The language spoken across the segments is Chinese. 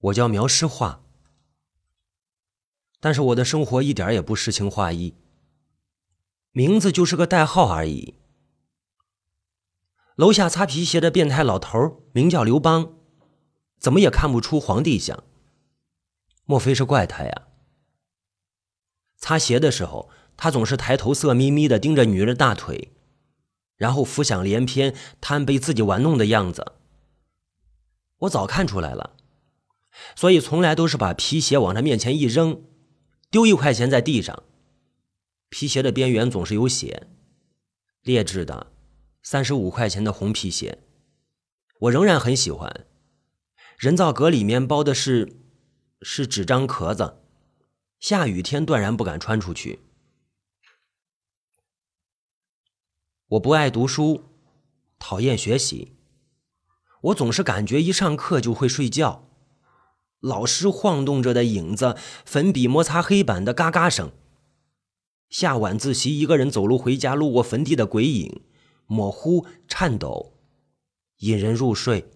我叫苗诗画，但是我的生活一点也不诗情画意，名字就是个代号而已。楼下擦皮鞋的变态老头名叫刘邦，怎么也看不出皇帝像，莫非是怪胎呀？擦鞋的时候，他总是抬头色眯眯的盯着女人大腿，然后浮想联翩，贪被自己玩弄的样子。我早看出来了。所以从来都是把皮鞋往他面前一扔，丢一块钱在地上，皮鞋的边缘总是有血，劣质的三十五块钱的红皮鞋，我仍然很喜欢。人造革里面包的是是纸张壳子，下雨天断然不敢穿出去。我不爱读书，讨厌学习，我总是感觉一上课就会睡觉。老师晃动着的影子，粉笔摩擦黑板的嘎嘎声。下晚自习，一个人走路回家，路过坟地的鬼影，模糊颤抖，引人入睡。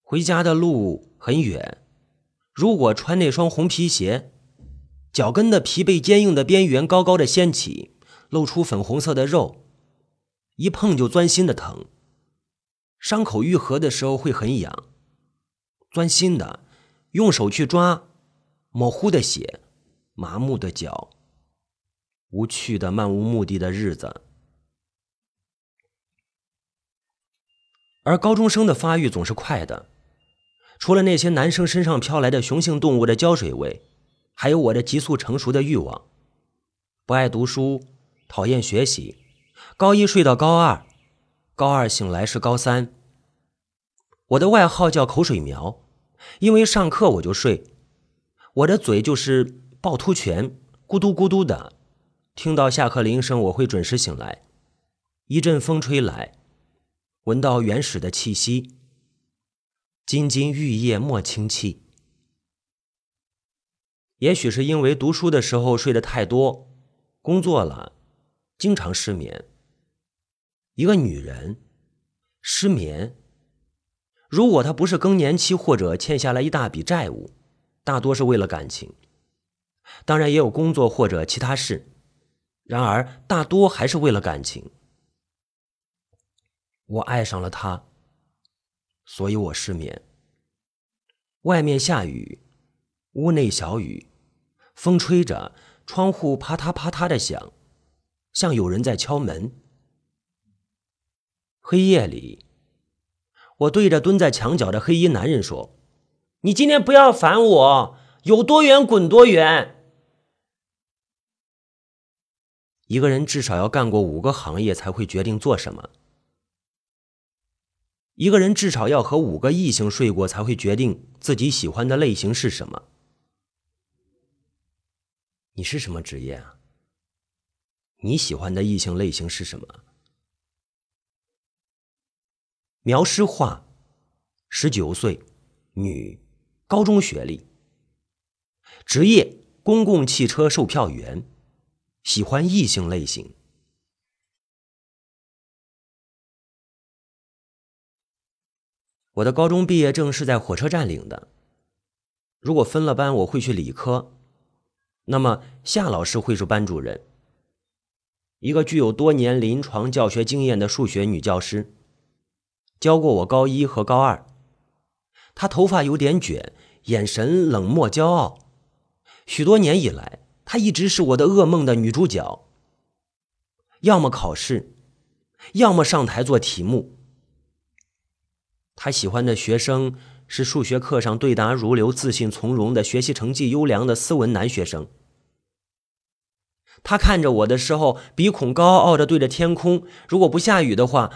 回家的路很远，如果穿那双红皮鞋，脚跟的皮被坚硬的边缘高高的掀起，露出粉红色的肉，一碰就钻心的疼。伤口愈合的时候会很痒。钻心的，用手去抓，模糊的血，麻木的脚，无趣的漫无目的的日子。而高中生的发育总是快的，除了那些男生身上飘来的雄性动物的胶水味，还有我的急速成熟的欲望。不爱读书，讨厌学习，高一睡到高二，高二醒来是高三。我的外号叫口水苗，因为上课我就睡，我的嘴就是趵突泉，咕嘟咕嘟的。听到下课铃声，我会准时醒来。一阵风吹来，闻到原始的气息。金金玉叶莫轻弃。也许是因为读书的时候睡得太多，工作了，经常失眠。一个女人失眠。如果他不是更年期或者欠下来一大笔债务，大多是为了感情，当然也有工作或者其他事，然而大多还是为了感情。我爱上了他，所以我失眠。外面下雨，屋内小雨，风吹着，窗户啪嗒啪嗒的响，像有人在敲门。黑夜里。我对着蹲在墙角的黑衣男人说：“你今天不要烦我，有多远滚多远。”一个人至少要干过五个行业才会决定做什么。一个人至少要和五个异性睡过才会决定自己喜欢的类型是什么。你是什么职业啊？你喜欢的异性类型是什么？苗诗画，十九岁，女，高中学历，职业公共汽车售票员，喜欢异性类型。我的高中毕业证是在火车站领的。如果分了班，我会去理科，那么夏老师会是班主任，一个具有多年临床教学经验的数学女教师。教过我高一和高二，他头发有点卷，眼神冷漠骄傲。许多年以来，她一直是我的噩梦的女主角。要么考试，要么上台做题目。她喜欢的学生是数学课上对答如流、自信从容的学习成绩优良的斯文男学生。他看着我的时候，鼻孔高傲的对着天空。如果不下雨的话。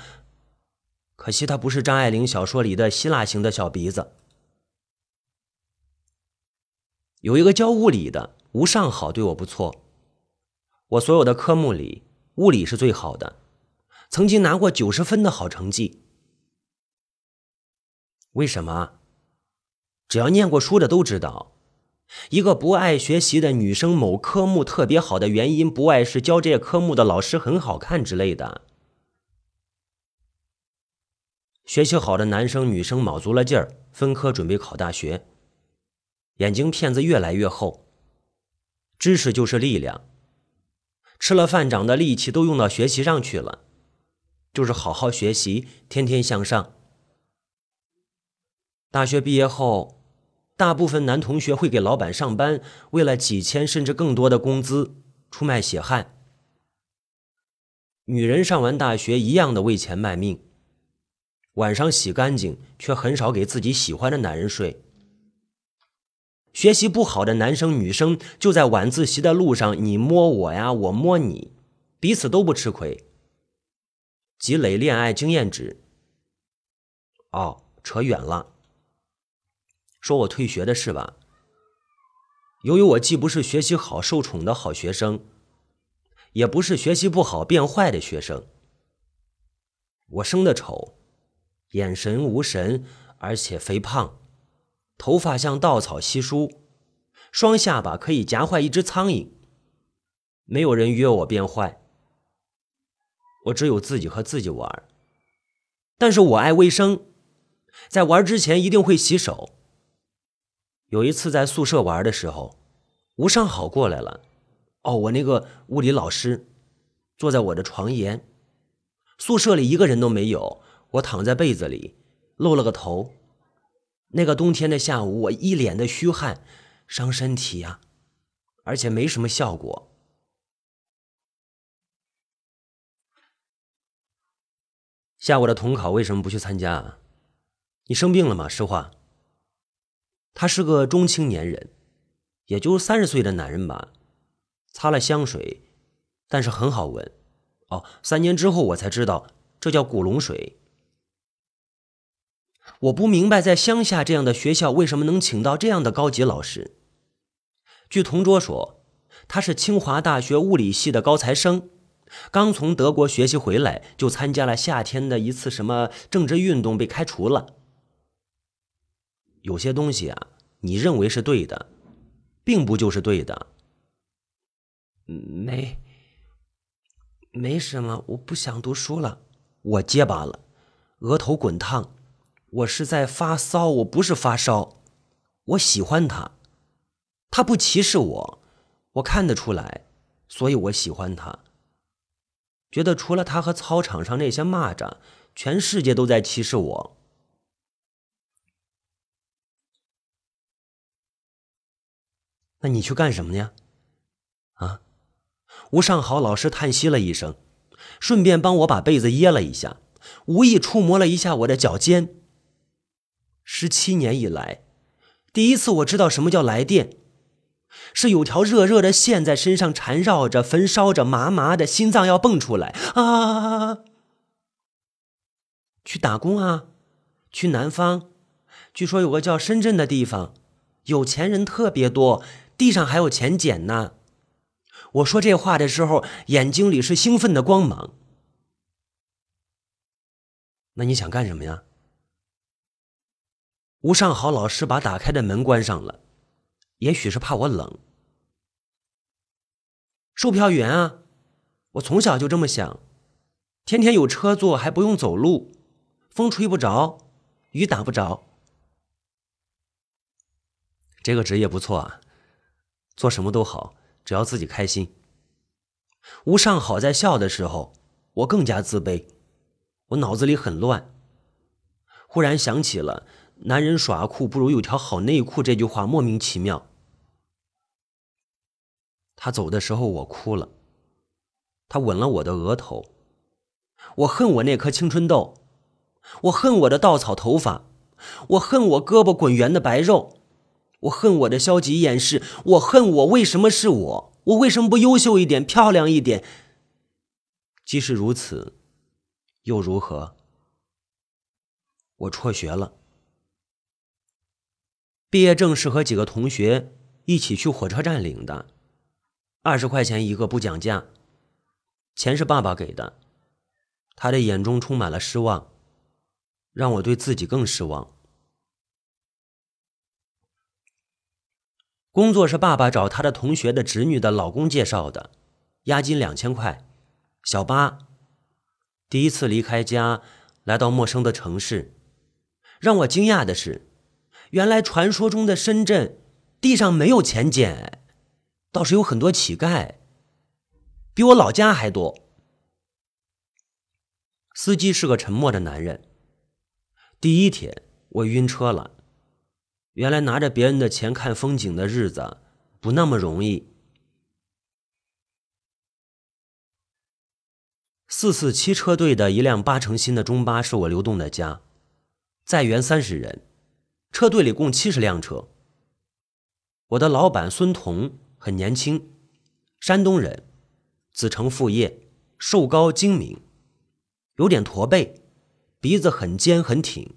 可惜他不是张爱玲小说里的希腊型的小鼻子。有一个教物理的吴尚好对我不错，我所有的科目里物理是最好的，曾经拿过九十分的好成绩。为什么？只要念过书的都知道，一个不爱学习的女生某科目特别好的原因，不外是教这科目的老师很好看之类的。学习好的男生女生卯足了劲儿，分科准备考大学，眼睛片子越来越厚。知识就是力量，吃了饭长的力气都用到学习上去了，就是好好学习，天天向上。大学毕业后，大部分男同学会给老板上班，为了几千甚至更多的工资，出卖血汗。女人上完大学一样的为钱卖命，晚上洗干净，却很少给自己喜欢的男人睡。学习不好的男生女生就在晚自习的路上，你摸我呀，我摸你，彼此都不吃亏，积累恋爱经验值。哦，扯远了，说我退学的事吧。由于我既不是学习好受宠的好学生。也不是学习不好变坏的学生。我生的丑，眼神无神，而且肥胖，头发像稻草稀疏，双下巴可以夹坏一只苍蝇。没有人约我变坏，我只有自己和自己玩。但是我爱卫生，在玩之前一定会洗手。有一次在宿舍玩的时候，吴尚好过来了。哦，我那个物理老师坐在我的床沿，宿舍里一个人都没有，我躺在被子里，露了个头。那个冬天的下午，我一脸的虚汗，伤身体呀，而且没什么效果。下午的统考为什么不去参加啊？你生病了吗？实话。他是个中青年人，也就三十岁的男人吧。擦了香水，但是很好闻。哦，三年之后我才知道这叫古龙水。我不明白，在乡下这样的学校为什么能请到这样的高级老师。据同桌说，他是清华大学物理系的高材生，刚从德国学习回来，就参加了夏天的一次什么政治运动，被开除了。有些东西啊，你认为是对的，并不就是对的。没，没什么，我不想读书了。我结巴了，额头滚烫。我是在发骚，我不是发烧。我喜欢他，他不歧视我，我看得出来，所以我喜欢他。觉得除了他和操场上那些蚂蚱，全世界都在歧视我。那你去干什么呢？啊？吴尚豪老师叹息了一声，顺便帮我把被子掖了一下，无意触摸了一下我的脚尖。十七年以来，第一次我知道什么叫来电，是有条热热的线在身上缠绕着，焚烧着，麻麻的，心脏要蹦出来啊！去打工啊，去南方，据说有个叫深圳的地方，有钱人特别多，地上还有钱捡呢。我说这话的时候，眼睛里是兴奋的光芒。那你想干什么呀？吴尚好老师把打开的门关上了，也许是怕我冷。售票员啊，我从小就这么想，天天有车坐，还不用走路，风吹不着，雨打不着。这个职业不错啊，做什么都好。只要自己开心。吴尚好在笑的时候，我更加自卑，我脑子里很乱。忽然想起了“男人耍酷不如有条好内裤”这句话，莫名其妙。他走的时候，我哭了。他吻了我的额头。我恨我那颗青春痘，我恨我的稻草头发，我恨我胳膊滚圆的白肉。我恨我的消极掩饰，我恨我为什么是我？我为什么不优秀一点、漂亮一点？即使如此，又如何？我辍学了，毕业证是和几个同学一起去火车站领的，二十块钱一个，不讲价。钱是爸爸给的，他的眼中充满了失望，让我对自己更失望。工作是爸爸找他的同学的侄女的老公介绍的，押金两千块，小八。第一次离开家，来到陌生的城市，让我惊讶的是，原来传说中的深圳地上没有钱捡，倒是有很多乞丐，比我老家还多。司机是个沉默的男人。第一天我晕车了，原来拿着别人的钱看风景的日子不那么容易。四四七车队的一辆八成新的中巴是我流动的家，载员三十人，车队里共七十辆车。我的老板孙彤很年轻，山东人，子承父业，瘦高精明。有点驼背，鼻子很尖很挺。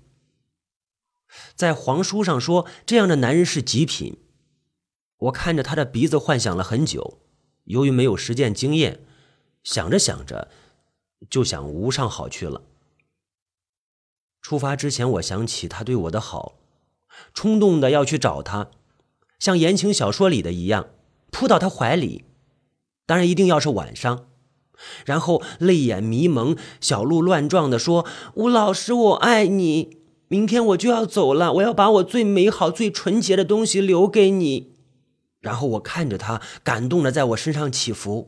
在黄书上说，这样的男人是极品。我看着他的鼻子，幻想了很久。由于没有实践经验，想着想着，就想无上好去了。出发之前，我想起他对我的好，冲动的要去找他，像言情小说里的一样，扑到他怀里。当然，一定要是晚上。然后泪眼迷蒙、小鹿乱撞的说：“吴老师，我爱你。明天我就要走了，我要把我最美好、最纯洁的东西留给你。”然后我看着他，感动的在我身上起伏。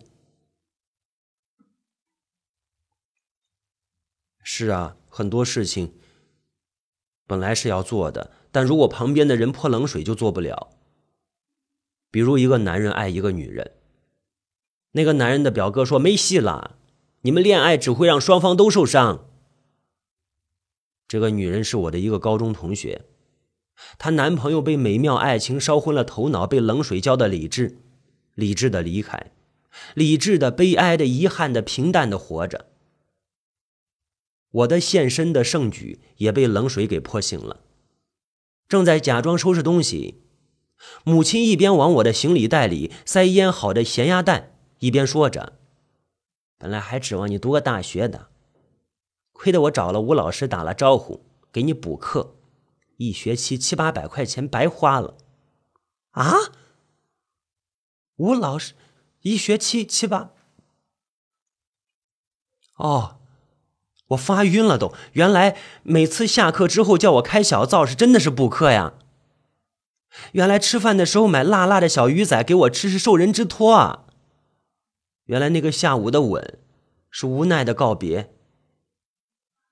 是啊，很多事情本来是要做的，但如果旁边的人泼冷水，就做不了。比如一个男人爱一个女人。那个男人的表哥说：“没戏了，你们恋爱只会让双方都受伤。”这个女人是我的一个高中同学，她男朋友被美妙爱情烧昏了头脑，被冷水浇的理智，理智的离开，理智的悲哀的遗憾的平淡的活着。我的献身的圣举也被冷水给泼醒了，正在假装收拾东西，母亲一边往我的行李袋里塞腌好的咸鸭蛋。一边说着，本来还指望你读个大学的，亏得我找了吴老师打了招呼，给你补课，一学期七八百块钱白花了。啊？吴老师，一学期七八？哦，我发晕了都。原来每次下课之后叫我开小灶是真的是补课呀。原来吃饭的时候买辣辣的小鱼仔给我吃是受人之托啊。原来那个下午的吻，是无奈的告别。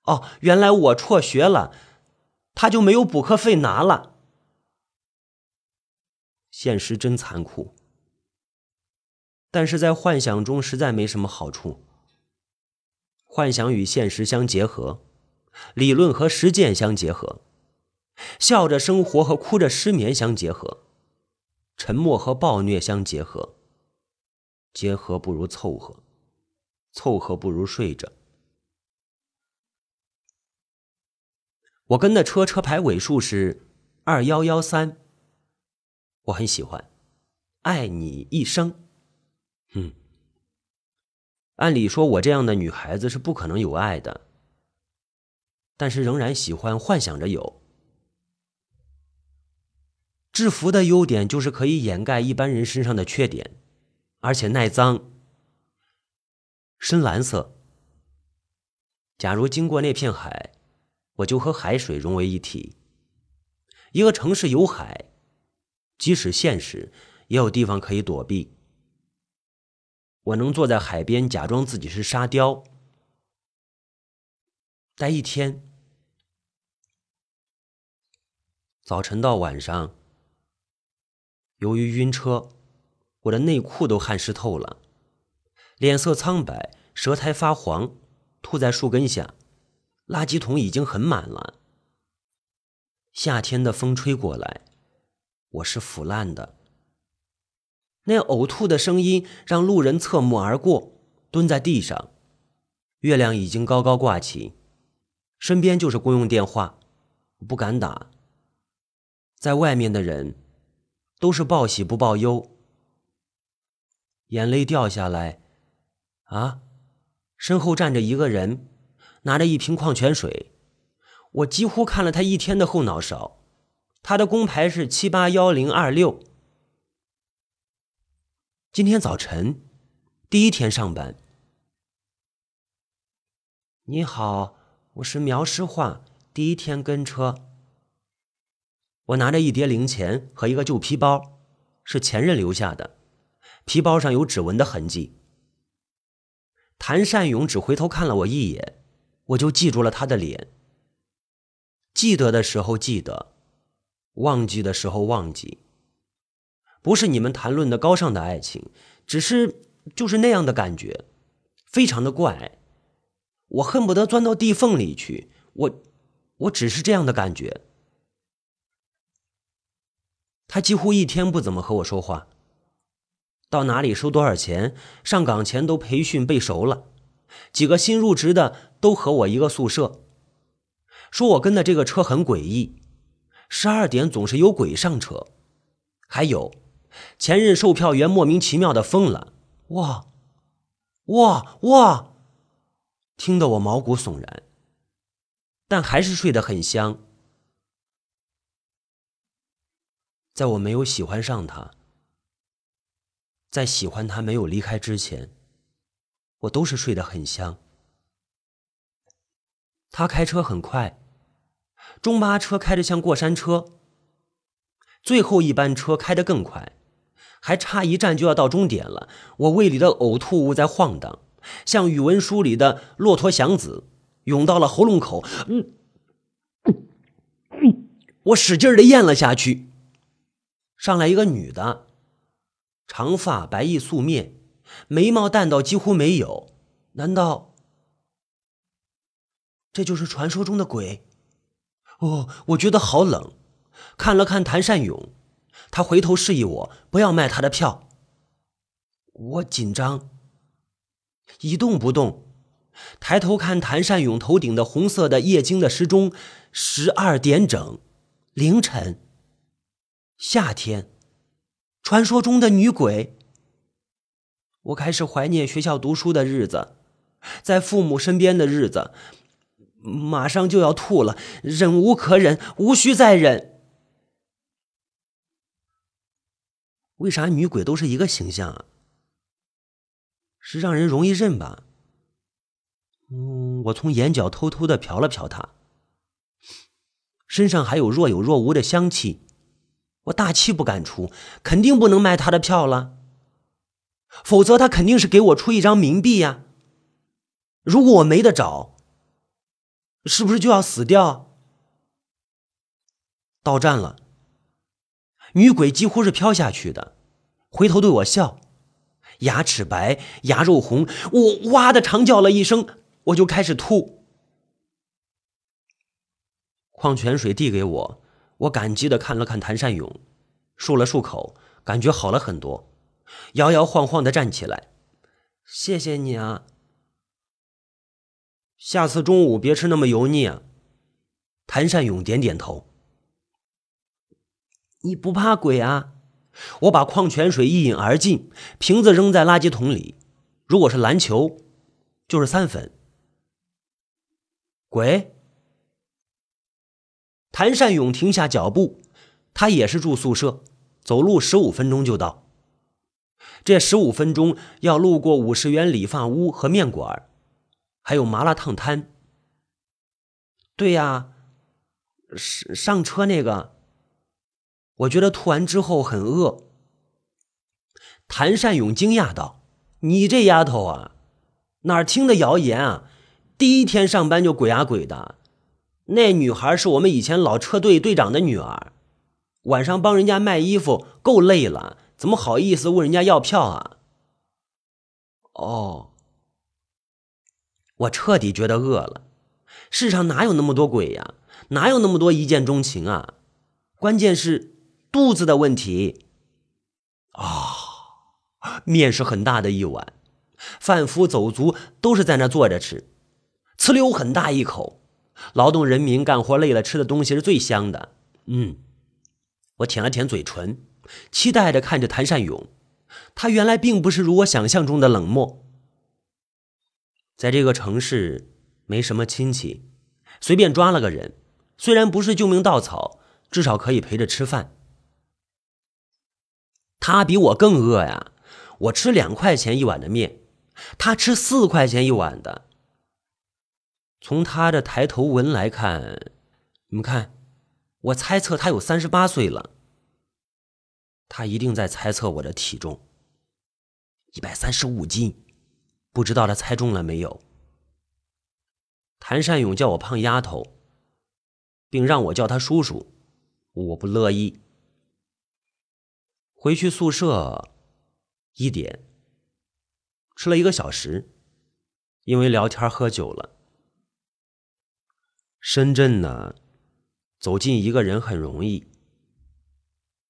哦，原来我辍学了，他就没有补课费拿了。现实真残酷，但是在幻想中实在没什么好处。幻想与现实相结合，理论和实践相结合，笑着生活和哭着失眠相结合，沉默和暴虐相结合。结合不如凑合，凑合不如睡着。我跟的车车牌尾数是二幺幺三，我很喜欢，爱你一生。嗯，按理说我这样的女孩子是不可能有爱的，但是仍然喜欢幻想着有。制服的优点就是可以掩盖一般人身上的缺点。而且耐脏，深蓝色。假如经过那片海，我就和海水融为一体。一个城市有海，即使现实也有地方可以躲避。我能坐在海边，假装自己是沙雕，待一天。早晨到晚上，由于晕车。我的内裤都汗湿透了，脸色苍白，舌苔发黄，吐在树根下，垃圾桶已经很满了。夏天的风吹过来，我是腐烂的。那呕吐的声音让路人侧目而过，蹲在地上。月亮已经高高挂起，身边就是公用电话，不敢打。在外面的人都是报喜不报忧。眼泪掉下来，啊！身后站着一个人，拿着一瓶矿泉水。我几乎看了他一天的后脑勺。他的工牌是七八幺零二六。今天早晨，第一天上班。你好，我是苗诗画，第一天跟车。我拿着一叠零钱和一个旧皮包，是前任留下的，皮包上有指纹的痕迹。谭善勇只回头看了我一眼，我就记住了他的脸。记得的时候记得，忘记的时候忘记。不是你们谈论的高尚的爱情，只是就是那样的感觉，非常的怪。我恨不得钻到地缝里去。我，我只是这样的感觉。他几乎一天不怎么和我说话。到哪里收多少钱，上岗前都培训背熟了。几个新入职的都和我一个宿舍，说我跟的这个车很诡异，十二点总是有鬼上车。还有，前任售票员莫名其妙的疯了。哇，哇哇！听得我毛骨悚然，但还是睡得很香。在我没有喜欢上他，在喜欢他没有离开之前，我都是睡得很香。他开车很快，中巴车开得像过山车，最后一班车开得更快，还差一站就要到终点了。我胃里的呕吐物在晃荡。像语文书里的骆驼祥子，涌到了喉咙口。嗯，我使劲的咽了下去。上来一个女的，长发白衣素面，眉毛淡到几乎没有。难道这就是传说中的鬼？哦，我觉得好冷。看了看谭善勇，他回头示意我不要卖他的票。我紧张。一动不动，抬头看谭善勇头顶的红色的液晶的时钟，十二点整，凌晨。夏天，传说中的女鬼。我开始怀念学校读书的日子，在父母身边的日子，马上就要吐了，忍无可忍，无需再忍。为啥女鬼都是一个形象啊？是让人容易认吧？嗯，我从眼角偷偷的瞟了瞟他，身上还有若有若无的香气。我大气不敢出，肯定不能卖他的票了，否则他肯定是给我出一张冥币呀。如果我没得找，是不是就要死掉？到站了，女鬼几乎是飘下去的，回头对我笑。牙齿白，牙肉红，我哇的长叫了一声，我就开始吐。矿泉水递给我，我感激的看了看谭善勇，漱了漱口，感觉好了很多，摇摇晃晃的站起来，谢谢你啊。下次中午别吃那么油腻啊。谭善勇点点头。你不怕鬼啊？我把矿泉水一饮而尽，瓶子扔在垃圾桶里。如果是篮球，就是三分。鬼。谭善勇停下脚步，他也是住宿舍，走路十五分钟就到。这十五分钟要路过五十元理发屋和面馆，还有麻辣烫摊。对呀，上上车那个。我觉得吐完之后很饿。谭善勇惊讶道：“你这丫头啊，哪听的谣言啊？第一天上班就鬼啊鬼的。那女孩是我们以前老车队队长的女儿，晚上帮人家卖衣服够累了，怎么好意思问人家要票啊？”哦，我彻底觉得饿了。世上哪有那么多鬼呀？哪有那么多一见钟情啊？关键是。肚子的问题啊，面是很大的一碗，贩夫走卒都是在那坐着吃，呲溜很大一口，劳动人民干活累了吃的东西是最香的。嗯，我舔了舔嘴唇，期待着看着谭善勇，他原来并不是如我想象中的冷漠，在这个城市没什么亲戚，随便抓了个人，虽然不是救命稻草，至少可以陪着吃饭。他比我更饿呀！我吃两块钱一碗的面，他吃四块钱一碗的。从他的抬头纹来看，你们看，我猜测他有三十八岁了。他一定在猜测我的体重，一百三十五斤，不知道他猜中了没有？谭善勇叫我胖丫头，并让我叫他叔叔，我不乐意。回去宿舍，一点，吃了一个小时，因为聊天喝酒了。深圳呢，走近一个人很容易，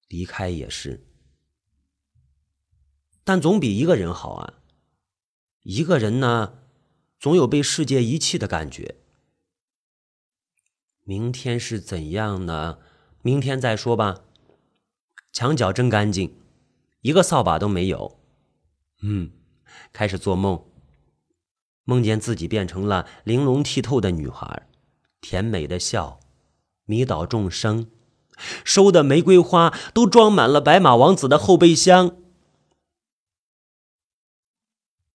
离开也是，但总比一个人好啊。一个人呢，总有被世界遗弃的感觉。明天是怎样呢？明天再说吧。墙角真干净，一个扫把都没有。嗯，开始做梦，梦见自己变成了玲珑剔透的女孩。甜美的笑，迷倒众生，收的玫瑰花都装满了白马王子的后备箱。